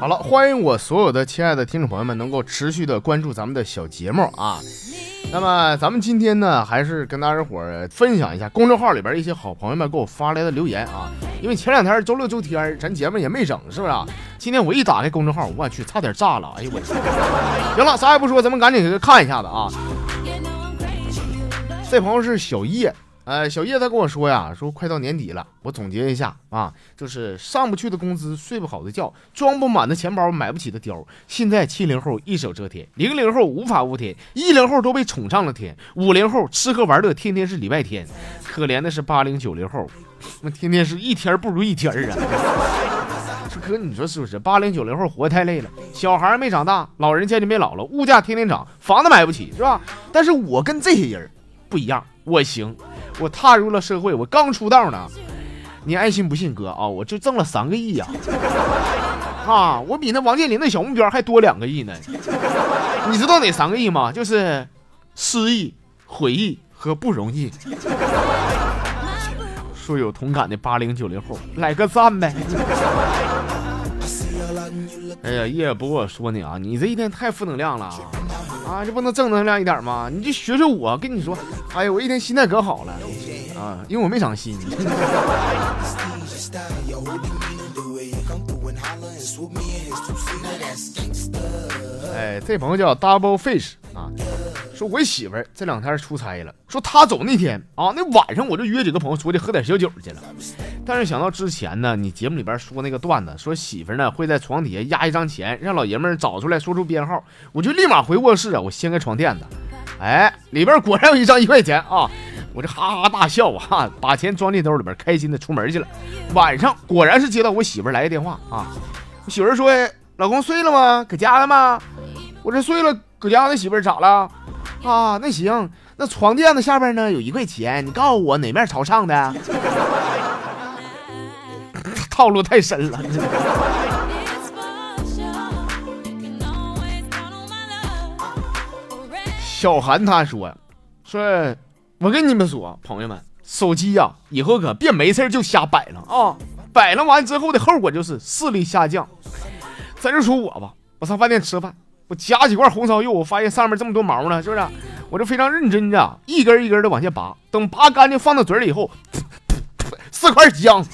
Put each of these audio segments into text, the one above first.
好了，欢迎我所有的亲爱的听众朋友们能够持续的关注咱们的小节目啊。那么咱们今天呢，还是跟大家伙儿分享一下公众号里边一些好朋友们给我发来的留言啊。因为前两天周六周天咱节目也没整，是不是？今天我一打开公众号，我去，差点炸了！哎呦我去！行了，啥也不说，咱们赶紧看一下子啊。这朋友是小叶。呃，小叶他跟我说呀，说快到年底了，我总结一下啊，就是上不去的工资，睡不好的觉，装不满的钱包，买不起的貂。现在七零后一手遮天，零零后无法无天，一零后都被宠上了天，五零后吃喝玩乐天天是礼拜天，可怜的是八零九零后，那天天是一天不如一天啊。说哥，你说是不是？八零九零后活太累了，小孩没长大，老人渐渐变老了，物价天天涨，房子买不起，是吧？但是我跟这些人不一样，我行。我踏入了社会，我刚出道呢。你爱信不信，哥啊，我就挣了三个亿呀！啊，我比那王健林的小目标还多两个亿呢。你知道哪三个亿吗？就是失忆、悔意和不容易。说有同感的八零九零后，来个赞呗！哎呀，叶不过我说你啊，你这一天太负能量了。啊，这不能正能量一点吗？你就学学我，跟你说，哎呀，我一天心态可好了啊，因为我没长心。哎，这朋友叫 Double Fish 啊。说我媳妇儿这两天出差了，说她走那天啊，那晚上我就约几个朋友出去喝点小酒去了。但是想到之前呢，你节目里边说那个段子，说媳妇儿呢会在床底下压一张钱，让老爷们儿找出来说出编号，我就立马回卧室啊，我掀开床垫子，哎，里边果然有一张一块钱啊，我这哈哈大笑啊，把钱装进兜里边，开心的出门去了。晚上果然是接到我媳妇儿来的电话啊，我媳妇儿说：“老公睡了吗？搁家呢吗？”我这睡了，搁家呢。媳妇儿咋了？啊，那行，那床垫子下边呢有一块钱，你告诉我哪面朝上的？套路太深了。小韩他说：“说，我跟你们说，朋友们，手机呀，以后可别没事就瞎摆了啊！摆了完之后的后果就是视力下降。咱就说我吧，我上饭店吃饭。”我夹几罐红烧肉，我发现上面这么多毛呢，是不是？我就非常认真的，一根一根的往下拔。等拔干净，放到嘴里以后，四块姜。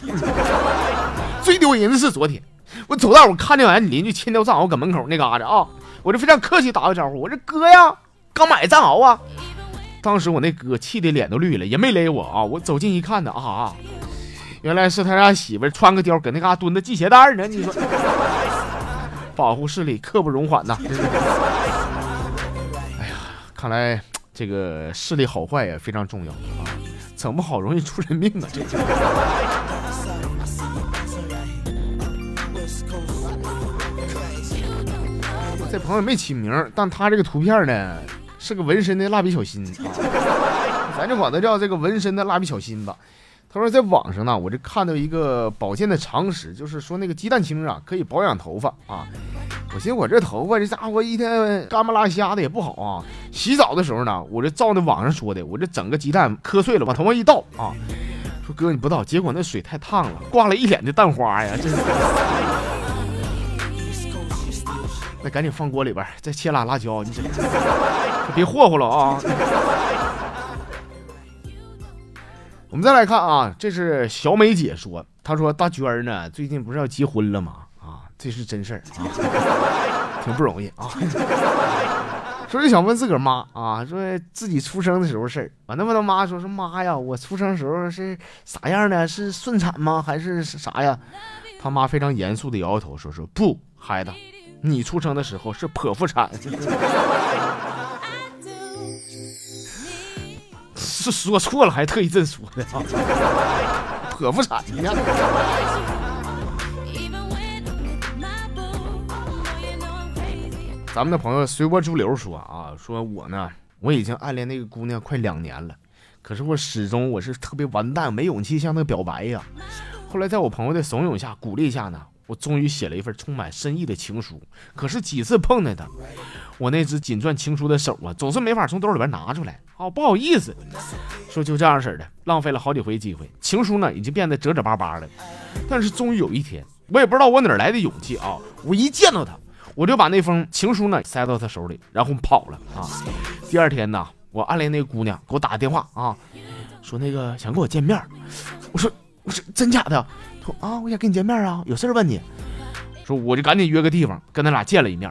最丢人的是昨天，我走道我看见俺邻居牵条藏獒搁门口那嘎达啊，我就非常客气打个招呼，我说哥呀，刚买的藏獒啊。当时我那哥气的脸都绿了，也没勒我啊。我走近一看呢，啊，原来是他家媳妇穿个貂搁那嘎蹲着系鞋带呢。你说。保护视力刻不容缓呐！哎呀，看来这个视力好坏也非常重要啊，整不好容易出人命啊！这这朋友没起名，但他这个图片呢是个纹身的蜡笔小新啊，咱就管他叫这个纹身的蜡笔小新吧。他说，在网上呢，我这看到一个保健的常识，就是说那个鸡蛋清啊，可以保养头发啊。我寻思我这头发这家伙一天干巴拉瞎的也不好啊。洗澡的时候呢，我这照那网上说的，我这整个鸡蛋磕碎了，把头发一倒啊。说哥你不倒，结果那水太烫了，挂了一脸的蛋花呀，这是。那赶紧放锅里边，再切俩辣椒，你这别霍霍了啊。我们再来看啊，这是小美姐说，她说大娟儿呢最近不是要结婚了吗？啊，这是真事儿啊，挺不容易啊。说是想问自个儿妈啊，说自己出生的时候事儿。完了问他妈说说妈呀，我出生时候是啥样的？是顺产吗？还是啥呀？他妈非常严肃的摇摇头说说不，孩子，你出生的时候是剖腹产。是说错了，还特意这么说的啊？剖腹产呢？咱们的朋友随波逐流说啊，说我呢，我已经暗恋那个姑娘快两年了，可是我始终我是特别完蛋，没勇气向她表白呀。后来在我朋友的怂恿下、鼓励下呢，我终于写了一份充满深意的情书。可是几次碰见他，我那只紧攥情书的手啊，总是没法从兜里边拿出来。哦，不好意思，说就这样式的，浪费了好几回机会。情书呢，已经变得褶褶巴巴的。但是终于有一天，我也不知道我哪来的勇气啊，我一见到他，我就把那封情书呢塞到他手里，然后跑了啊。第二天呢，我暗恋那个姑娘给我打个电话啊，说那个想跟我见面。我说我说真假的？说啊，我想跟你见面啊，有事问你。说我就赶紧约个地方跟他俩见了一面。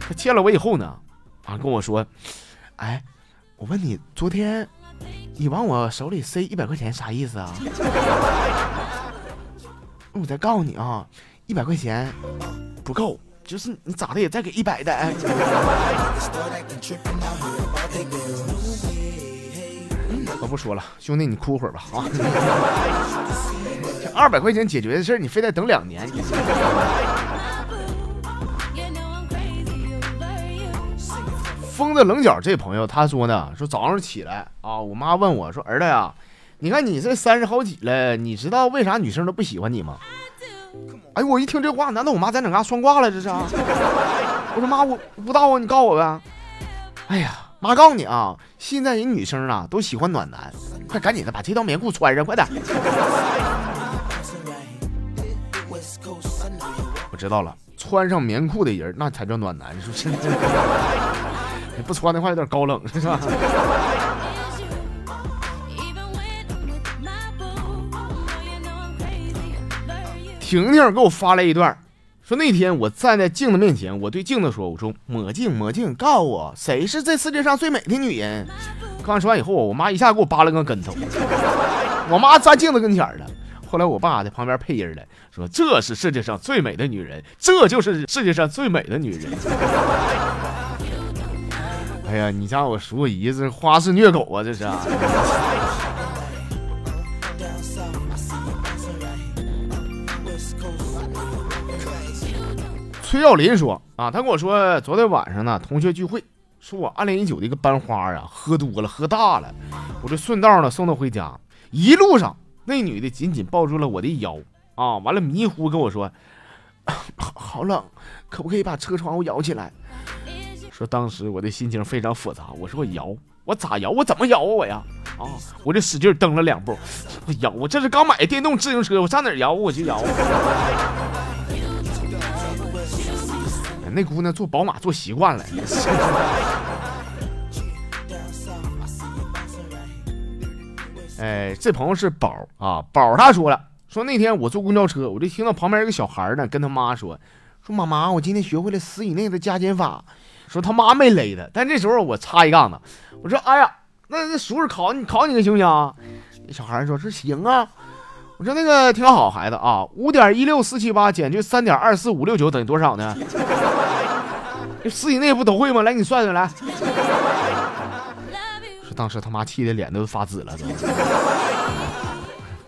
他见了我以后呢，啊跟我说，哎。我问你，昨天你往我手里塞一百块钱啥意思啊？我再告诉你啊，一百块钱不够，就是你咋的也再给一百的。我不说了，兄弟你哭会儿吧啊！这二百块钱解决的事儿，你非得等两年。疯子棱角这朋友他说呢，说早上起来啊，我妈问我说：“儿子呀，你看你这三十好几了，你知道为啥女生都不喜欢你吗？”哎呦我一听这话，难道我妈在哪嘎算卦了？这是？我说妈，我不知道啊，你告诉我呗。哎呀，妈告诉你啊，现在人女生啊都喜欢暖男，快赶紧的把这条棉裤穿上，快点。我知道了，穿上棉裤的人那才叫暖男，是不是？你 不穿的话有点高冷，是吧？婷婷给我发来一段，说那天我站在镜子面前，我对镜子说：“我说魔镜魔镜，告诉我谁是这世界上最美的女人。”刚说完以后，我妈一下给我扒了个跟头，我妈站镜子跟前了。后来我爸在旁边配音了，说：“这是世界上最美的女人，这就是世界上最美的女人。”哎呀，你家我叔姨这花式虐狗啊，这是。崔耀林说啊，他跟我说，昨天晚上呢，同学聚会，说我暗恋已久的一个班花啊，喝多了，喝大了，我就顺道呢送她回家。一路上，那女的紧紧抱住了我的腰啊，完了迷糊跟我说，好好冷，可不可以把车窗户摇起来？说当时我的心情非常复杂，我说我摇，我咋摇？我怎么摇啊我呀？啊！我就使劲蹬了两步，我摇，我这是刚买的电动自行车，我上哪摇我就摇。那姑娘坐宝马坐习惯了。哎，这朋友是宝啊，宝他说了，说那天我坐公交车，我就听到旁边一个小孩呢跟他妈说，说妈妈，我今天学会了十以内的加减法。说他妈没勒他，但这时候我插一杠子，我说：“哎呀，那那叔叔考你考你个行不行？”那小孩说：“是行啊。”我说：“那个挺好，孩子啊，五点一六四七八减去三点二四五六九等于多少呢？这十以内不都会吗？来，你算算来。”说当时他妈气的脸都发紫了，都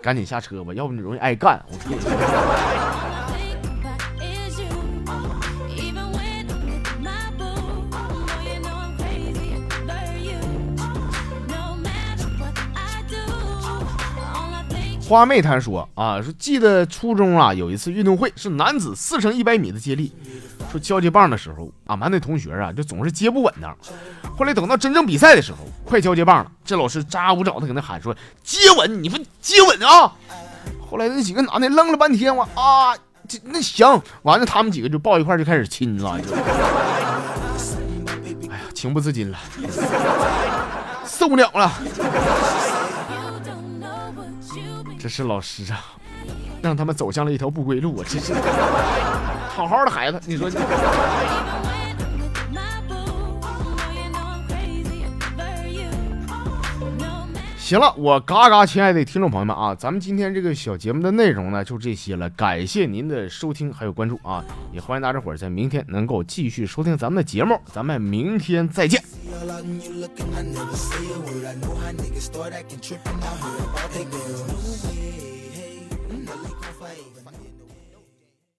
赶紧下车吧，要不你容易挨干。我跟你说。花妹她说啊，说记得初中啊有一次运动会是男子四乘一百米的接力，说交接棒的时候，俺班那同学啊就总是接不稳当。后来等到真正比赛的时候，快交接棒了，这老师张牙舞爪的搁那喊说接稳，你们接稳啊！后来那几个男的愣了半天，我啊，这那行，完了他们几个就抱一块就开始亲了，哎呀，情不自禁了，受不了了。这是老师啊，让他们走向了一条不归路啊！这是好好的孩子，你说。行了，我嘎嘎，亲爱的听众朋友们啊，咱们今天这个小节目的内容呢，就这些了。感谢您的收听还有关注啊，也欢迎大家伙在明天能够继续收听咱们的节目，咱们明天再见。